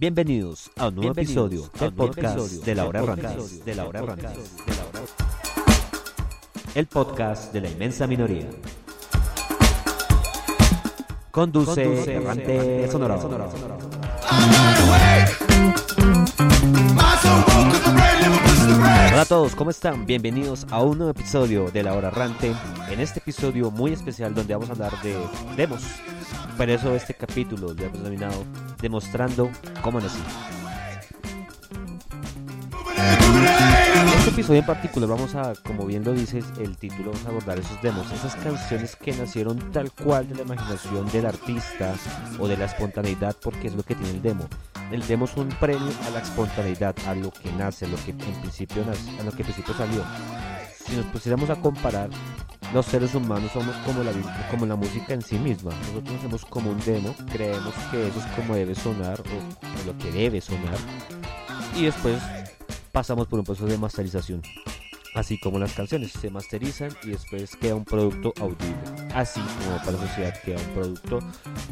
Bienvenidos a un nuevo episodio del podcast de la hora Rantes. De la hora El podcast de la inmensa minoría. Conduce Errante Sonora. Hola a todos, ¿cómo están? Bienvenidos a un nuevo episodio de La Hora Errante. En este episodio muy especial donde vamos a hablar de demos. Por eso este capítulo lo hemos denominado Demostrando cómo nací. En este episodio en particular vamos a, como bien lo dices, el título, vamos a abordar esos demos, esas canciones que nacieron tal cual de la imaginación del artista o de la espontaneidad, porque es lo que tiene el demo. El demo es un premio a la espontaneidad, a lo que nace, a lo que en principio nace, a lo que en principio salió. Si nos pusiéramos a comparar, los seres humanos somos como la, como la música en sí misma. Nosotros hacemos como un demo, creemos que eso es como debe sonar o, lo que debe sonar. Y después pasamos por un proceso de masterización. Así como las canciones se masterizan y después queda un producto audible. Así como para la sociedad queda un producto,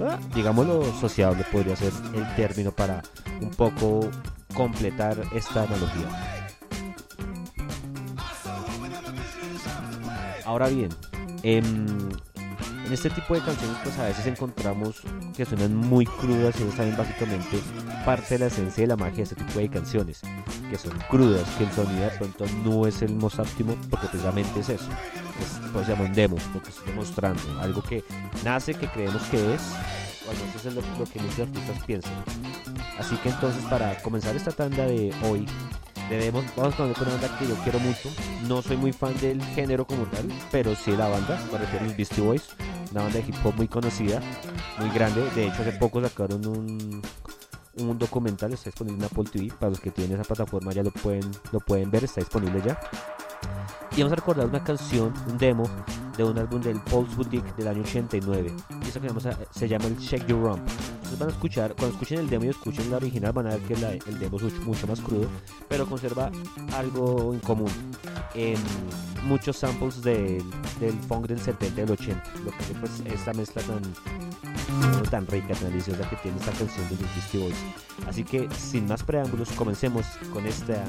ah, digámoslo, sociable podría ser el término para un poco completar esta analogía. Ahora bien, en, este tipo de canciones pues a veces encontramos que suenan muy crudas y eso también básicamente parte de la esencia de la magia de este tipo de canciones, que son crudas, que el sonido de pronto no es el más óptimo porque precisamente es eso, es, pues se llama demo, porque estoy demostrando algo que nace, que creemos que es, o al es lo, lo que muchos artistas piensan. Así que entonces para comenzar esta tanda de hoy debemos, vamos con una banda que yo quiero mucho. No soy muy fan del género como tal, pero sí la banda, me refiero a los Beastie Boys, una banda de hip hop muy conocida, muy grande. De hecho, hace poco sacaron un, un documental, está disponible en Apple TV. Para los que tienen esa plataforma ya lo pueden, lo pueden ver, está disponible ya. Y vamos a recordar una canción, un demo de un álbum del Pulse Boutique del año 89. Y esa que se llama el Check Your Rump. Entonces van a escuchar, cuando escuchen el demo y escuchen la original, van a ver que el demo es mucho más crudo, pero conserva algo en común. En muchos samples del funk del 70 y del 80. Lo que pues esta mezcla tan, tan rica, tan deliciosa que tiene esta canción de los Beastie Boys. Así que sin más preámbulos, comencemos con esta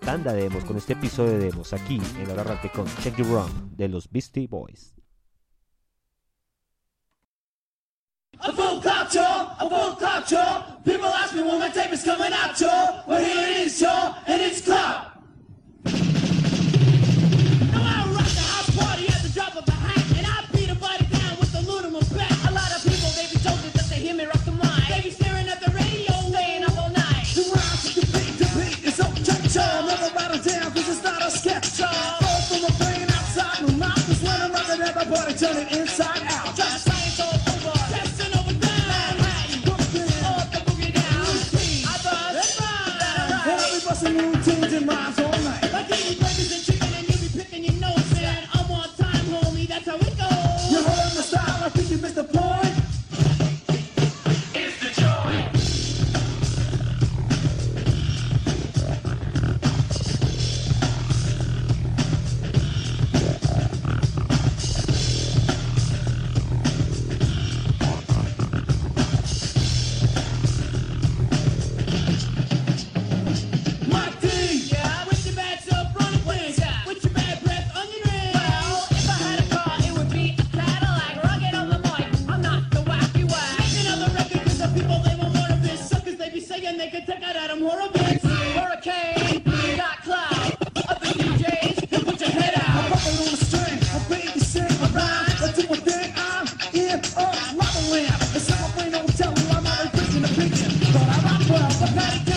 tanda de demos, con este episodio de demos aquí en la Rante con Check Your Run de los Beastie Boys. A full y'all, a full y'all. People ask me when my tape is coming out. Well, here earth, not the land. It's not a telling, I'm not a Christian, a preacher. But I rock well, but that. again.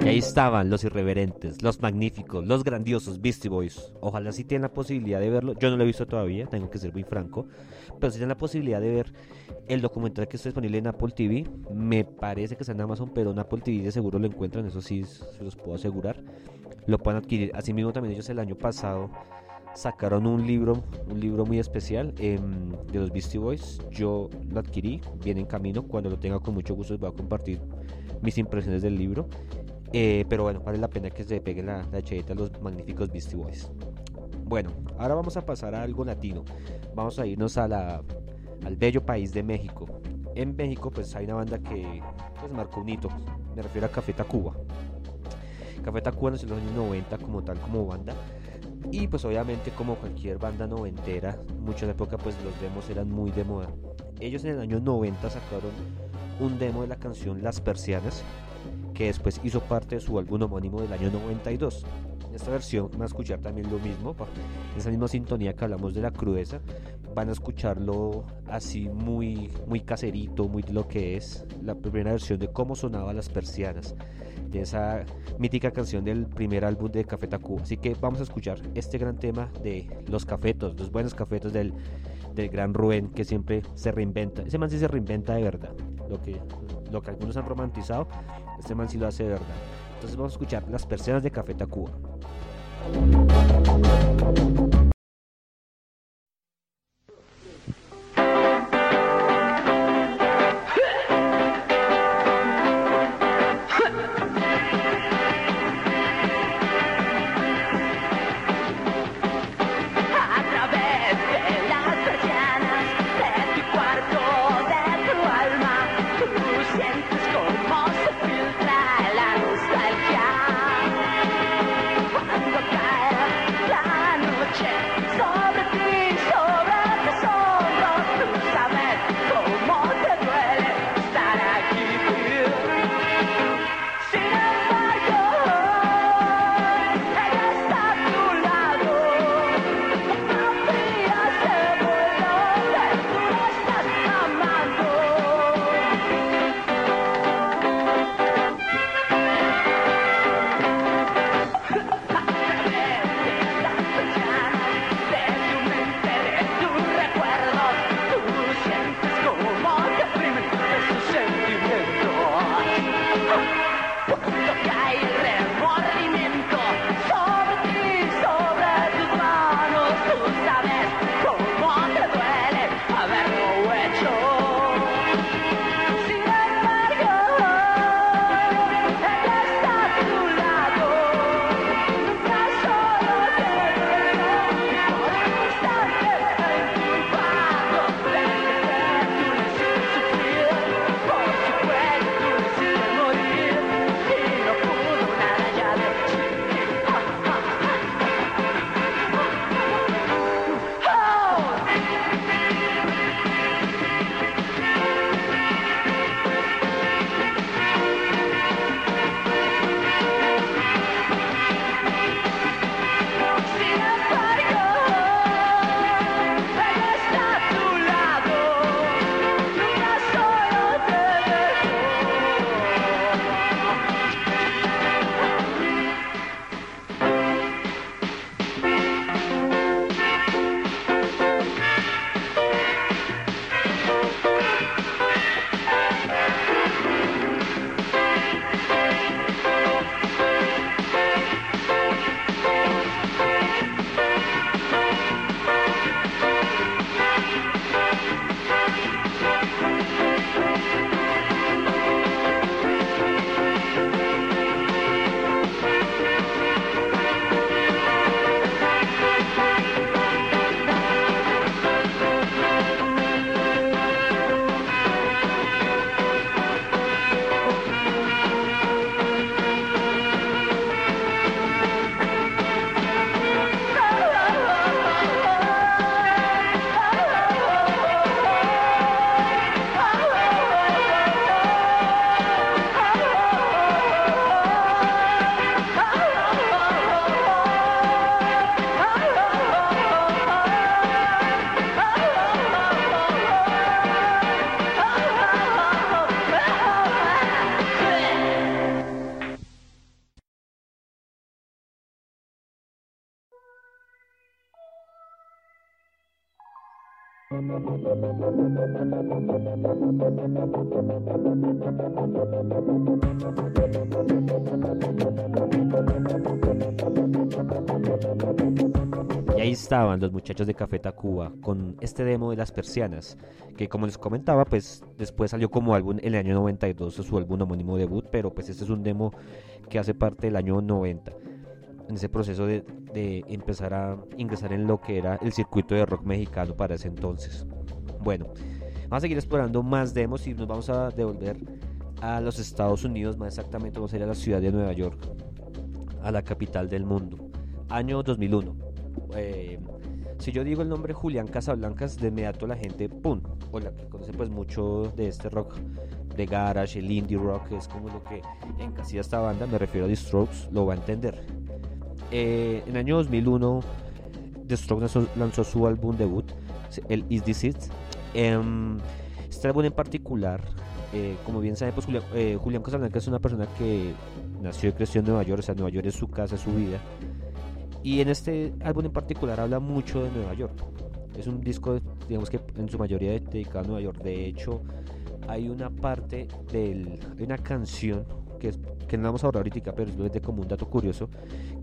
Y ahí estaban los irreverentes, los magníficos, los grandiosos Beastie Boys. Ojalá si tienen la posibilidad de verlo. Yo no lo he visto todavía, tengo que ser muy franco. Pero si tienen la posibilidad de ver el documental que está disponible en Apple TV, me parece que está en Amazon, pero en Apple TV de seguro lo encuentran, eso sí se los puedo asegurar. Lo pueden adquirir. Asimismo también ellos el año pasado sacaron un libro, un libro muy especial em, de los Beastie Boys. Yo lo adquirí, viene en camino. Cuando lo tenga con mucho gusto les voy a compartir mis impresiones del libro. Eh, pero bueno, vale la pena que se pegue la, la a los magníficos Beastie Boys. Bueno, ahora vamos a pasar a algo latino. Vamos a irnos a la, al bello país de México. En México pues hay una banda que pues, marcó un hito. Me refiero a Café Tacuba. Café Tacuba nació en los años 90 como tal, como banda. Y pues obviamente como cualquier banda noventera, mucho en la época pues los demos eran muy de moda. Ellos en el año 90 sacaron un demo de la canción Las Persianas, que después hizo parte de su álbum homónimo del año 92. Esta versión van a escuchar también lo mismo, en esa misma sintonía que hablamos de la crudeza, van a escucharlo así muy, muy caserito, muy de lo que es la primera versión de cómo sonaba Las Persianas de esa mítica canción del primer álbum de Café Tacuba. Así que vamos a escuchar este gran tema de los cafetos, los buenos cafetos del, del gran Rubén que siempre se reinventa. Ese man sí se reinventa de verdad. Lo que, lo que algunos han romantizado, este man sí lo hace de verdad. Entonces vamos a escuchar las persianas de Café Tacuba. Y ahí estaban los muchachos de Café Tacuba con este demo de las persianas, que como les comentaba, pues después salió como álbum en el año 92, su álbum homónimo debut, pero pues este es un demo que hace parte del año 90, en ese proceso de, empezar a ingresar en lo que era el circuito de rock mexicano para ese entonces. Bueno, vamos a seguir explorando más demos y nos vamos a devolver a los Estados Unidos, más exactamente vamos a ir a la ciudad de Nueva York, a la capital del mundo, año 2001 eh, si yo digo el nombre Julián Casablancas, de inmediato la gente, ¡pum! O la que conoce pues mucho de este rock de garage, el indie rock, es como lo que encasilla esta banda, me refiero a The Strokes, lo va a entender. Eh, en el año 2001, The Strokes lanzó, lanzó su álbum debut, el Is This It. Em, este álbum en particular, eh, como bien saben, pues Julián, eh, Julián Casablancas es una persona que nació y creció en Nueva York, o sea, Nueva York es su casa, es su vida. Y en este álbum en particular habla mucho de Nueva York. Es un disco, digamos que en su mayoría dedicado a Nueva York. De hecho, hay una parte del. Hay una canción que, es, que no vamos a hablar ahorita, pero de como un dato curioso.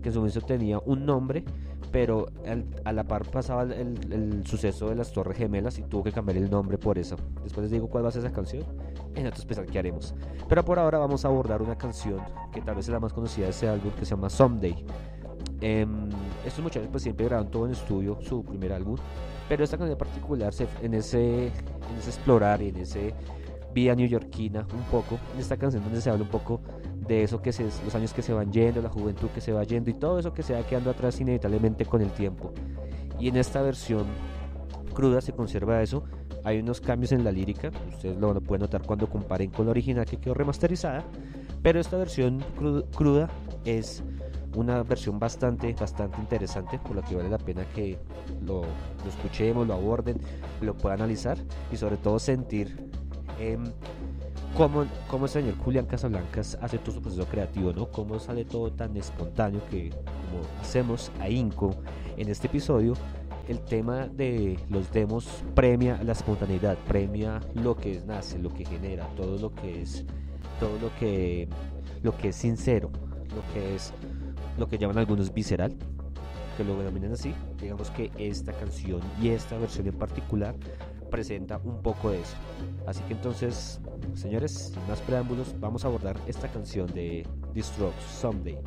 Que en su momento tenía un nombre, pero al- a la par pasaba el, el- el suceso de las Torres Gemelas y tuvo que cambiar el nombre por eso. Después les digo cuál va a ser esa canción en otro especial que haremos. Pero por ahora vamos a abordar una canción que tal vez es la más conocida de ese álbum que se llama Someday. Em, estos muchachos pues siempre grabaron todo en estudio, su primer álbum, pero esta canción en particular en ese, en ese explorar y en ese vida neoyorquina un poco, en esta canción donde se habla un poco de eso que se, los años que se van yendo, la juventud que se va yendo y todo eso que se va quedando atrás inevitablemente con el tiempo. Y en esta versión cruda se conserva eso. Hay unos cambios en la lírica, ustedes lo pueden notar cuando comparen con la original que quedó remasterizada, pero esta versión cru- cruda es una versión bastante, bastante interesante, por lo que vale la pena que lo, lo escuchemos, lo aborden, lo puedan analizar y sobre todo sentir em, cómo, cómo el señor Julián Casablancas hace todo su proceso creativo, ¿no? Cómo sale todo tan espontáneo que, como hacemos a Inco en este episodio, el tema de los demos premia la espontaneidad, premia lo que nace, lo que genera, todo lo que es, todo lo que, lo que es sincero, lo que es lo que llaman algunos visceral, que lo denominan así. Digamos que esta canción y esta versión en particular presenta un poco de eso. Así que entonces, señores, sin más preámbulos, vamos a abordar esta canción de The. Someday,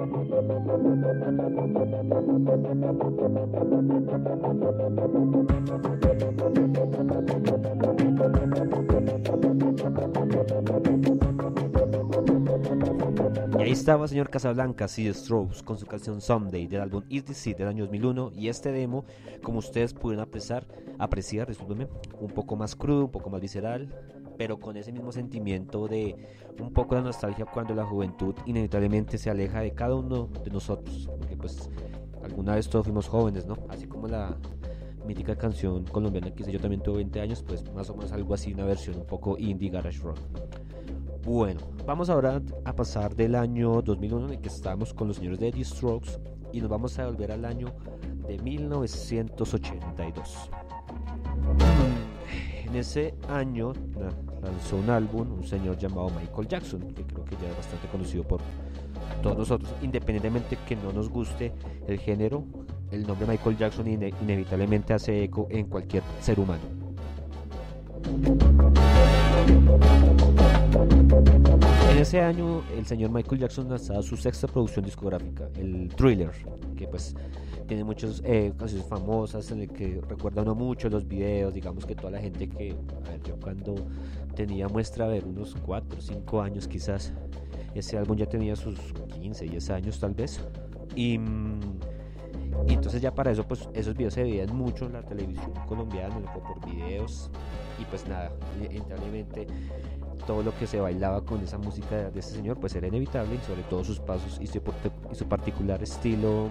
Y ahí estaba señor Casablanca, The Strokes, con su canción Someday del álbum Is This It del año 2001. Y este demo, como ustedes pudieron apreciar, apreciar discúlpenme, un poco más crudo, un poco más visceral, pero con ese mismo sentimiento de un poco de nostalgia cuando la juventud inevitablemente se aleja de cada uno de nosotros. Porque pues alguna vez todos fuimos jóvenes, ¿no? Así como la mítica canción colombiana que hice yo también tuve 20 años, pues más o menos algo así, una versión un poco indie garage rock. Bueno, vamos ahora a pasar del año 2001 en el que estábamos con los señores de The Strokes y nos vamos a volver al año de 1982. En ese año lanzó un álbum un señor llamado Michael Jackson, que creo que ya es bastante conocido por todos nosotros, independientemente que no nos guste el género, el nombre Michael Jackson ine- inevitablemente hace eco en cualquier ser humano. En ese año el señor Michael Jackson lanzaba su sexta producción discográfica, el Thriller, que pues tiene muchas eh, canciones famosas en el que recuerda uno mucho los videos, digamos que toda la gente que, a ver, yo cuando tenía muestra, a ver, unos 4 o 5 años quizás, ese álbum ya tenía sus 15, 10 años tal vez, y, entonces ya para eso pues esos videos se veían mucho en la televisión colombiana, por videos, y pues nada, inevitablemente todo lo que se bailaba con esa música de ese señor pues era inevitable y sobre todo sus pasos y su, y su particular estilo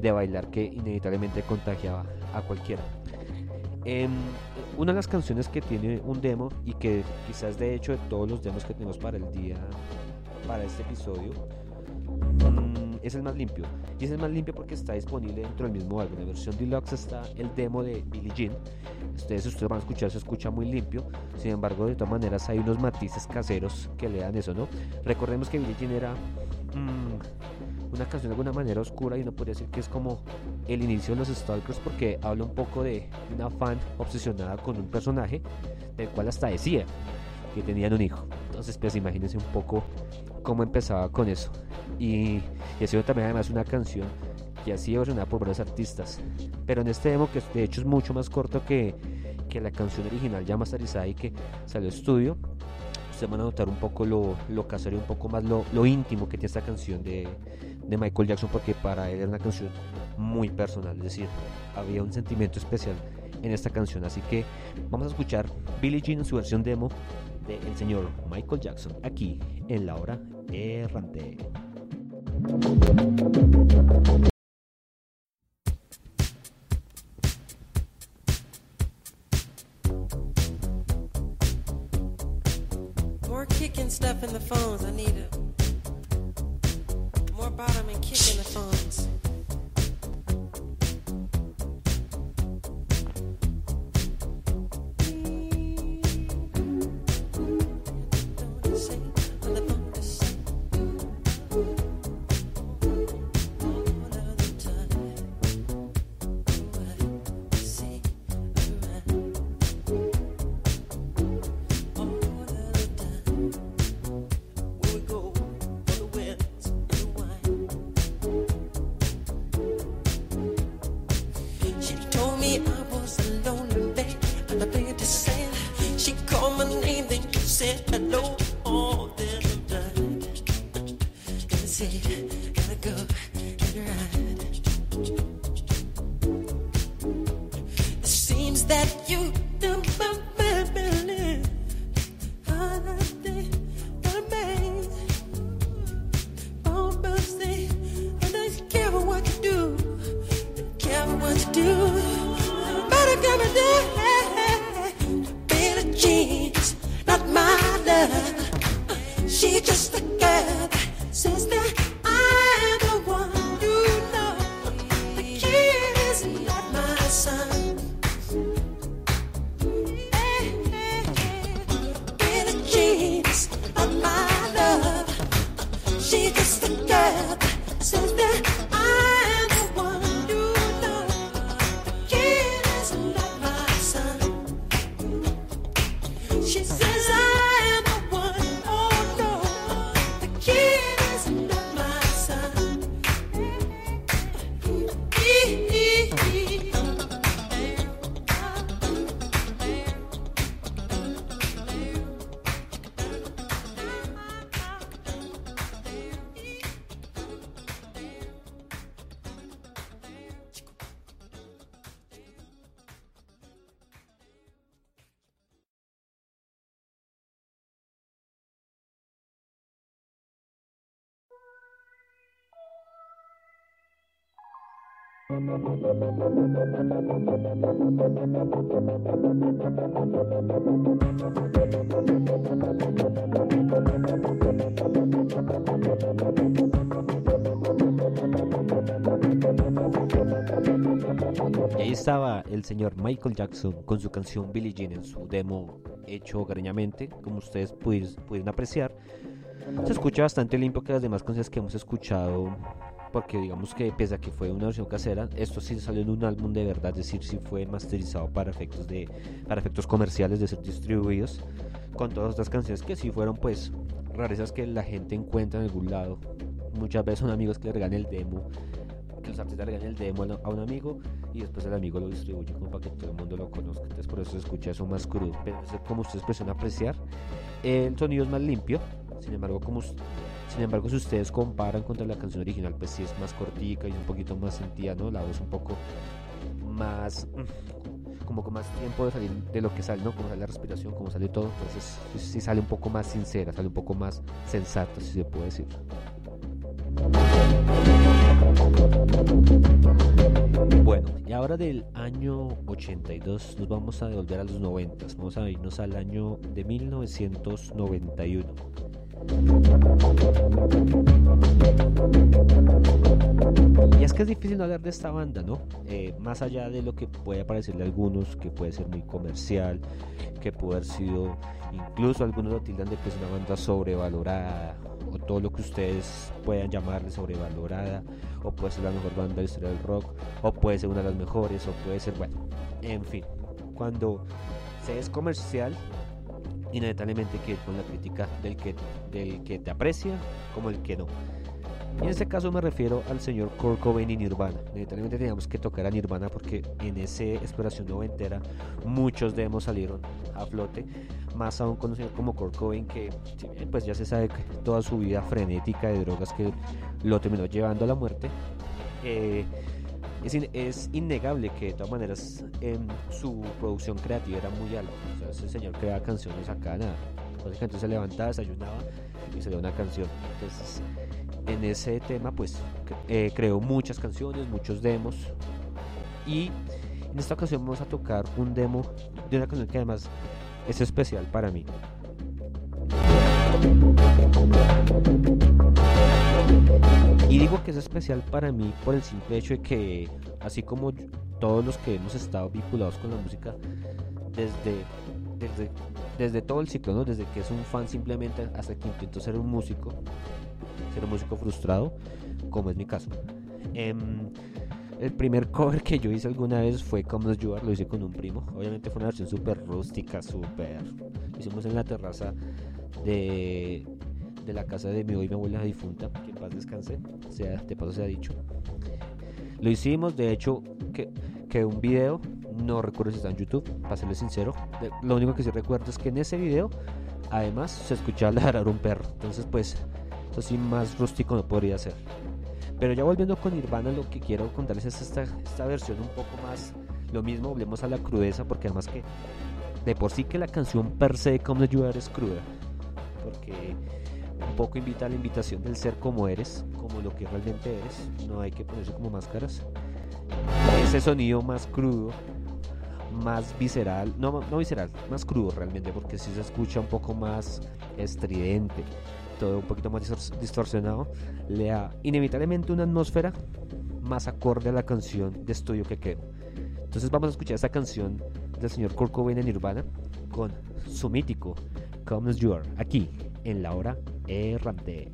de bailar que inevitablemente contagiaba a cualquiera. Em, una de las canciones que tiene un demo y que quizás de hecho de todos los demos que tenemos para el día, para este episodio, mm, es el más limpio. Y es el más limpio porque está disponible dentro del mismo álbum. En la versión deluxe está el demo de Billie Jean. Ustedes, ustedes van a escuchar, se escucha muy limpio. Sin embargo, de todas maneras, hay unos matices caseros que le dan eso, ¿no? Recordemos que Billie Jean era mm, una canción de alguna manera oscura y uno podría decir que es como el inicio de los Stalkers porque habla un poco de una fan obsesionada con un personaje del cual hasta decía que tenían un hijo. Entonces, pues imagínense un poco cómo empezaba con eso. Y, ha sido también además una canción que ha sido versionada por varios artistas. Pero en este demo, que de hecho es mucho más corto que, que la canción original ya masterizada y que salió estudio, ustedes van a notar un poco lo, lo casero y un poco más lo, lo íntimo que tiene esta canción de, de Michael Jackson, porque para él era una canción muy personal, es decir, había un sentimiento especial en esta canción. Así que vamos a escuchar Billie Jean en su versión demo del señor Michael Jackson aquí en la hora errante. More kicking stuff in the phones. I need more bottom and kick She says Y ahí estaba el señor Michael Jackson con su canción Billie Jean en su demo hecho hogareñamente, como ustedes pudieron apreciar. Se escucha bastante limpio que las demás canciones que hemos escuchado, porque digamos que pese a que fue una versión casera, esto sí salió en un álbum de verdad, es decir, sí fue masterizado para efectos de para efectos comerciales de ser distribuidos, con todas estas canciones que sí fueron pues rarezas que la gente encuentra en algún lado. Muchas veces son amigos que le regalan el demo que los artistas le regalan el demo a un amigo y después el amigo lo distribuye como para que todo el mundo lo conozca. Entonces por eso se escucha eso más crudo. Pero como ustedes pueden apreciar, el sonido es más limpio. Sin embargo, como sin embargo, si ustedes comparan contra la canción original, pues sí es más cortica y un poquito más sentida, ¿no? La voz un poco más mm, como con más tiempo de salir de lo que sale, ¿no? Como sale la respiración, como sale todo, entonces sí, sí sale un poco más sincera, sale un poco más sensata, si se puede decir. Bueno, y ahora del año 82 nos vamos a devolver a los 90, vamos a irnos al año de 1991. Y es que es difícil hablar de esta banda, ¿no? Eh, más allá de lo que puede parecerle a algunos, que puede ser muy comercial, que puede haber sido, incluso algunos lo tildan de que es una banda sobrevalorada, o todo lo que ustedes puedan llamarle sobrevalorada, o puede ser la mejor banda de la historia del rock, o puede ser una de las mejores, o puede ser, bueno, en fin, cuando se es comercial, inevitablemente que ir con la crítica del que, del que te aprecia como el que no. Y en este caso me refiero al señor Kurt Cobain y Nirvana. Inevitablemente teníamos que tocar a Nirvana porque en esa exploración noventera muchos demos salieron a flote. Más aún con un señor como Kurt Cobain que pues ya se sabe que toda su vida frenética de drogas que lo terminó llevando a la muerte. eh, es, in- es innegable que de todas maneras em, su producción creativa era muy alta. O sea, ese señor creaba canciones acá, nada. Básicamente se levantaba, desayunaba y salía una canción. Entonces, en ese tema, pues eh, creó muchas canciones, muchos demos. Y en esta ocasión vamos a tocar un demo de una canción que además es especial para mí. Y digo que es especial para mí por el simple hecho de que, así como todos los que hemos estado vinculados con la música desde, desde, desde todo el ciclo, ¿no? desde que es un fan simplemente hasta que intentó ser un músico, ser un músico frustrado, como es mi caso. Em, el primer cover que yo hice alguna vez fue Come You lo hice con un primo. Obviamente fue una versión súper rústica, súper. Lo hicimos en la terraza de, de la casa de mi hoy mi abuela difunta, que en paz descanse, sea, de paso se ha dicho. Lo hicimos, de hecho, que, que un video, no recuerdo si está en YouTube, para serles sincero. de- lo único que sí recuerdo es que en ese video, además, se escuchaba ladrar un perro. Entonces, pues, eso sí, más rústico no podría ser. Pero ya volviendo con Nirvana, lo que quiero contarles es esta, esta versión un poco más lo mismo, volvemos a la crudeza, porque además que de por sí que la canción per se de As You Are es cruda, porque un poco invita a la invitación del ser como eres, como lo que realmente eres, no hay que ponerse como máscaras. Ese sonido más crudo, más visceral, no, no visceral, más crudo realmente, porque si se escucha un poco más estridente, todo un poquito más distor- distorsionado, le da inevitablemente una atmósfera más acorde a la canción de estudio que quedó. Entonces vamos a escuchar esta canción del señor Kurt Cobain en Nirvana con su mítico Come As You Are, aquí en la hora errante.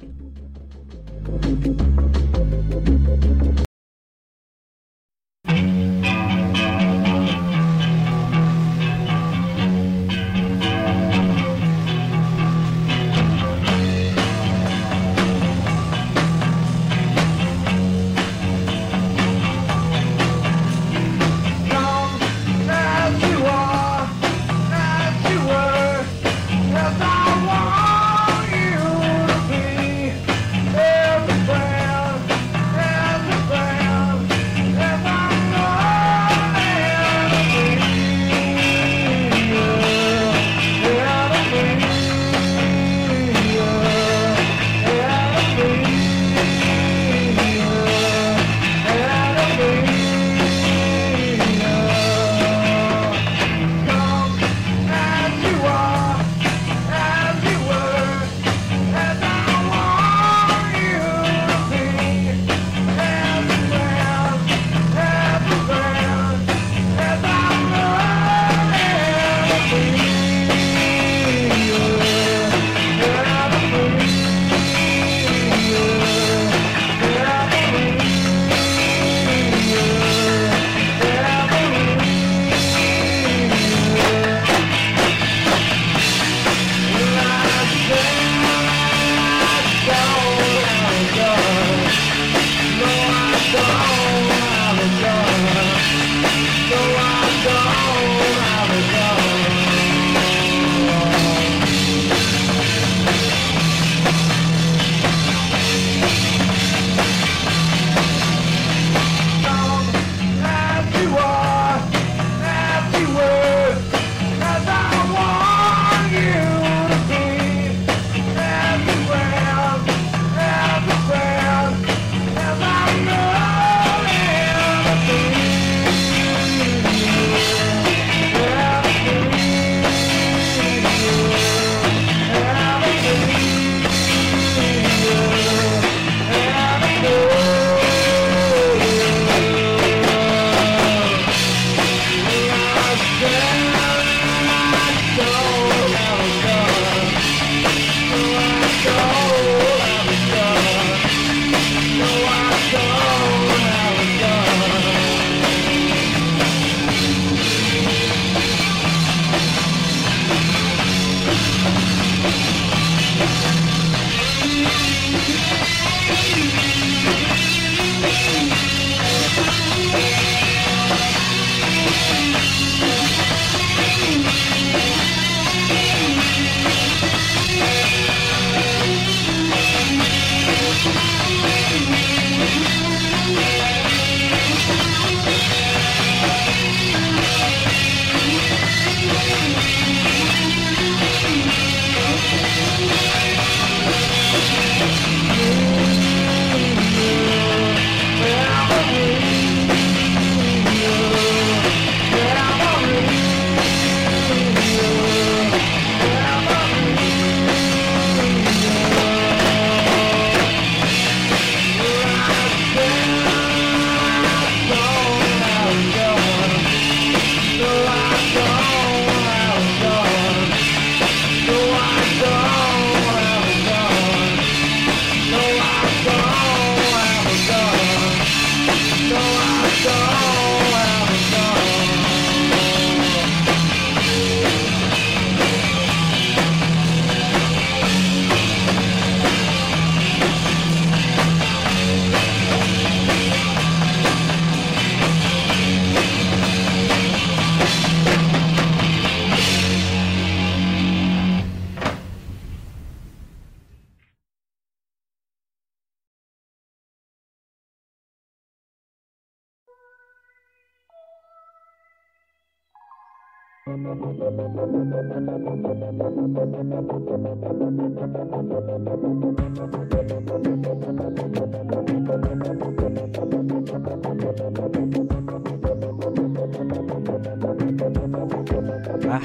Ah,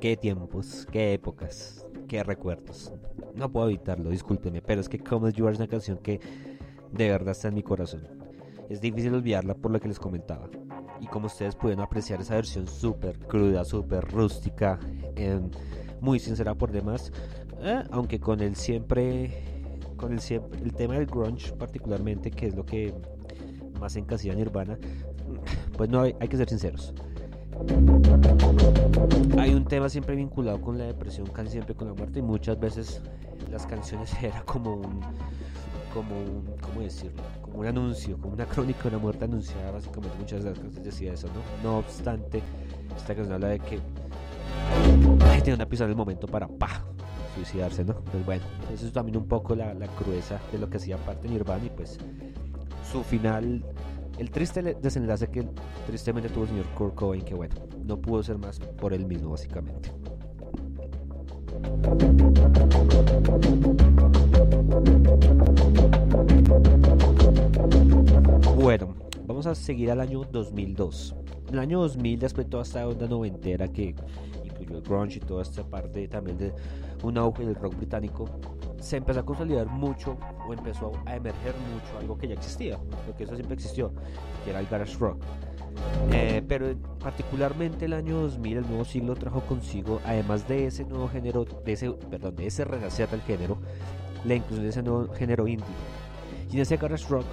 qué tiempos, qué épocas, qué recuerdos. No puedo evitarlo, discúlpeme, pero es que Come As You Are es una canción que de verdad está en mi corazón. Es difícil olvidarla por lo que les comentaba. Y como ustedes pueden apreciar esa versión súper cruda, súper rústica, em, muy sincera por demás, eh, aunque con el siempre, con el siempre, el tema del grunge particularmente, que es lo que más encasilla Nirvana, pues no hay, hay que ser sinceros. Hay un tema siempre vinculado con la depresión, casi siempre con la muerte, y muchas veces las canciones era como un, como un, ¿cómo decirlo? Como un anuncio, como una crónica de una muerte anunciada, básicamente muchas de las canciones decía eso, ¿no? No obstante, esta canción habla de que tiene una en el momento para pa suicidarse, ¿no? Pues bueno, eso es también un poco la, la de lo que hacía parte Nirvana y pues su final el triste desenlace que tristemente tuvo el señor Kurt Cobain, que bueno, no pudo ser más por él mismo, básicamente. Bueno, vamos a seguir al año 2002. En el año 2000, después de toda esta onda noventera que incluyó el grunge y toda esta parte también de un auge del rock británico, se empezó a consolidar mucho o empezó a emerger mucho algo que ya existía, porque eso siempre existió, que era el garage rock. Eh, pero particularmente el año 2000, el nuevo siglo trajo consigo, además de ese nuevo género, de ese, perdón, de ese renacer del género, la inclusión de ese nuevo género indie. Y en ese garage rock,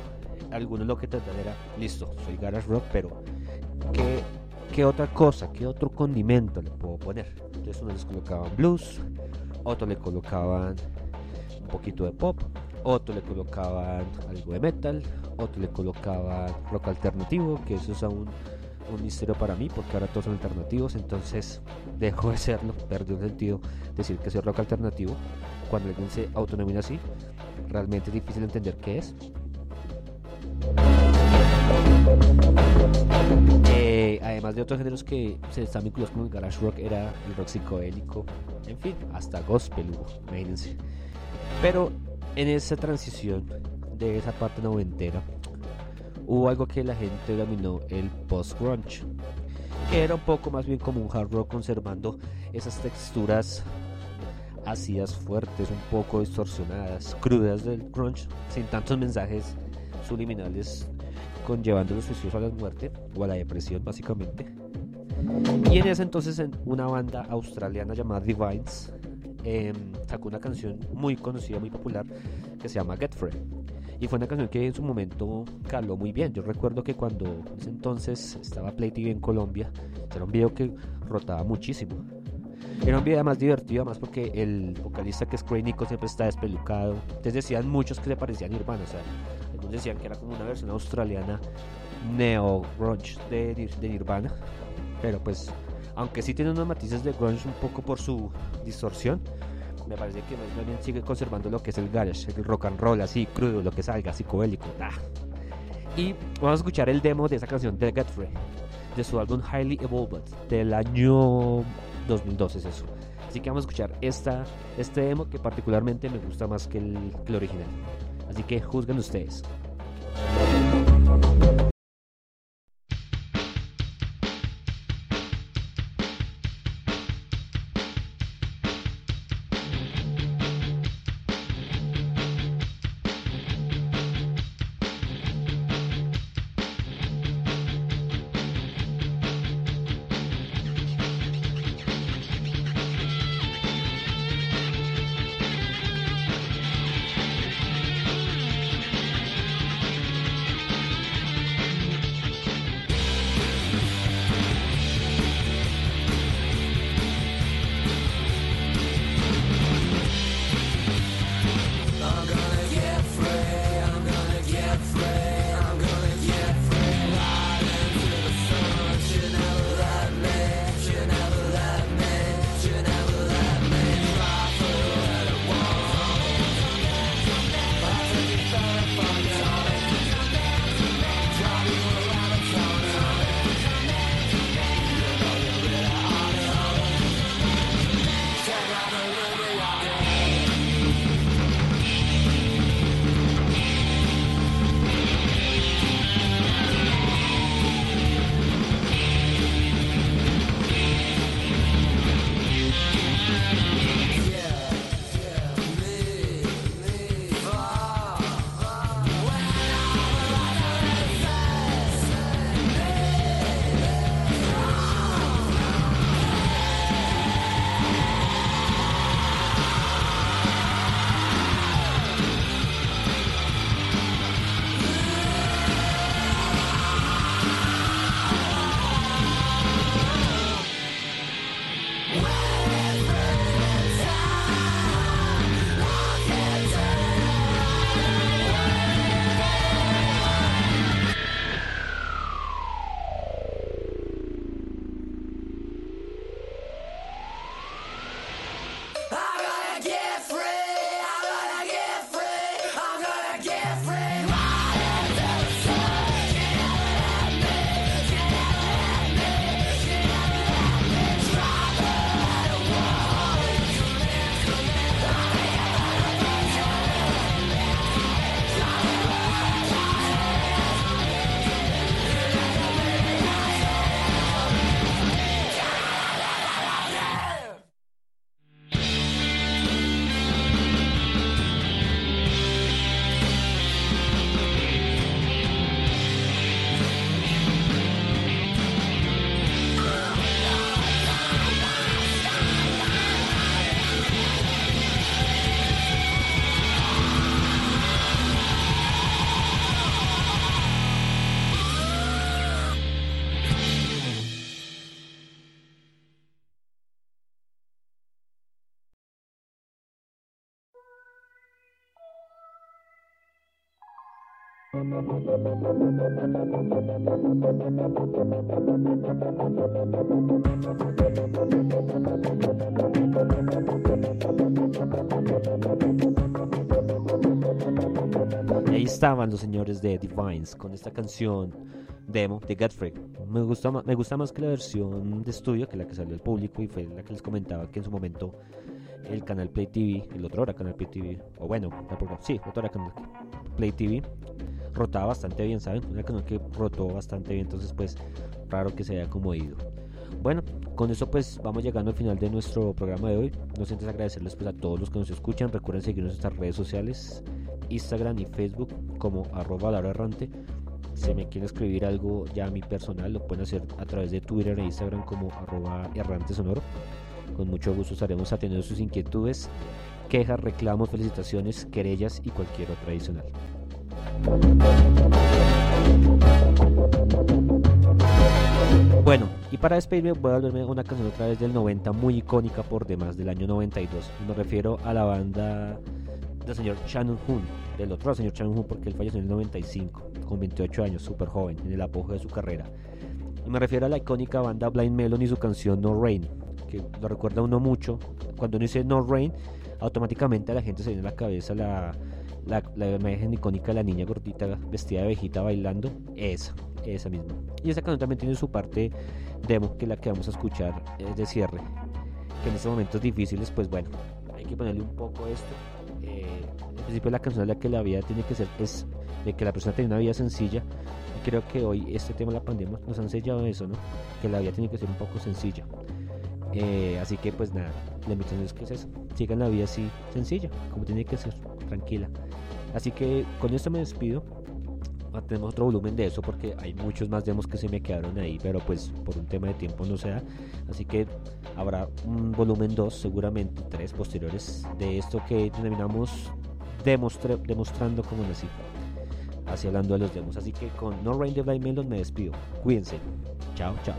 algunos lo que trataban era, listo, soy garage rock, pero ¿qué, qué otra cosa, qué otro condimento le puedo poner? Entonces unos les colocaban blues, otros le colocaban un poquito de pop, otro le colocaban algo de metal, otro le colocaban rock alternativo, que eso es aún un misterio para mí, porque ahora todos son alternativos, entonces dejó de serlo, perdió el sentido decir que es rock alternativo, cuando alguien se autonomina así, realmente es difícil entender qué es. Eh, además de otros géneros que se están vinculados con el garage rock, era el rock psicodélico, en fin, hasta gospel imagínense. Pero en esa transición de esa parte noventera, hubo algo que la gente denominó el post-grunge, que era un poco más bien como un hard rock conservando esas texturas ácidas, fuertes, un poco distorsionadas, crudas del grunge, sin tantos mensajes subliminales conllevando los suicidios a la muerte o a la depresión básicamente. Y en ese entonces en una banda australiana llamada Divines em, sacó una canción muy conocida, muy popular que se llama Get Free. Y fue una canción que en su momento caló muy bien. Yo recuerdo que cuando ese entonces estaba Play TV en Colombia, era un video que rotaba muchísimo. Era un video más divertido, más porque el vocalista que es Craig Nico siempre está despelucado. Entonces decían muchos que se parecían Nirvana, o sea, algunos decían que era como una versión australiana neo grunge de, de Nirvana. Pero pues, aunque sí tiene unos matices de grunge un poco por su distorsión, me parece que más bien sigue conservando lo que es el garage, el rock and roll así crudo, lo que salga, psicodélico. Y vamos a escuchar el demo de esa canción de Get Free, de su álbum Highly Evolved, del año 2012 es eso. Así que vamos a escuchar esta, este demo que particularmente me gusta más que el, que el original. Así que juzguen ustedes. Y ahí estaban los señores de Divines con esta canción demo de Godfrey. Me gusta, ma- me gusta más que la versión de estudio, que la que salió al público y fue la que les comentaba que en su momento el canal Play TV, el otro era canal Play TV, o bueno, programa- sí, otro era canal Play TV, rotaba bastante bien, ¿saben? Una canal que rotó bastante bien, entonces pues raro que se haya como ido. Bueno, con eso pues vamos llegando al final de nuestro programa de hoy. No sin antes agradecerles pues a todos los que nos escuchan. Recuerden seguirnos en nuestras redes sociales, Instagram y Facebook como arroba errante. Si me quieren escribir algo ya a mi personal, lo pueden hacer a través de Twitter e Instagram como arroba errante sonoro. Con mucho gusto estaremos atendiendo sus inquietudes, quejas, reclamos, felicitaciones, querellas y cualquier otra adicional. Bueno, y para despedirme voy a volverme una canción otra vez del 90 muy icónica por demás del año 92. Me refiero a la banda del señor Shannon Hoon, del otro señor Shannon Hoon porque él falleció en el 95, con 28 años, súper joven, en el apogeo de su carrera. Y me refiero a la icónica banda Blind Melon y su canción No Rain, que lo recuerda uno mucho. Cuando uno dice No Rain, automáticamente a la gente se viene a la cabeza la, la, la imagen icónica de la niña gordita vestida de abejita bailando. Esa, esa misma. Y esa canción también tiene su parte demo, que es la que vamos a escuchar eh, de cierre. Que en estos momentos difíciles, pues bueno, hay que ponerle un poco esto. Eh, al principio la canción es la que la vida tiene que ser, es de que la persona tenga una vida sencilla. Y creo que hoy este tema de la pandemia nos ha enseñado eso, ¿no? Que la vida tiene que ser un poco sencilla. Eh, así que pues nada, la invitación es que es eso. Sigan la vida así, sencilla, como tiene que ser, tranquila. Así que con esto me despido. Ah, Tenemos otro volumen de eso porque hay muchos más demos que se me quedaron ahí, pero pues por un tema de tiempo no se da. Así que habrá un volumen 2, seguramente tres posteriores de esto que denominamos demostre- demostrando como nací. Así hablando de los demos. Así que con No Rain de Blind Melon me despido. Cuídense. Chao, chao.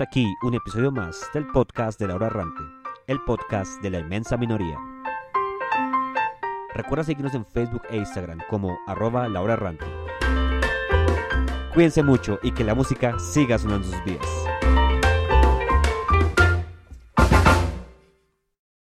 Hasta aquí un episodio más del podcast de Laura Errante, el podcast de la inmensa minoría. Recuerda seguirnos en Facebook e Instagram como arroba Laura Errante. Cuídense mucho y que la música siga sonando sus vidas.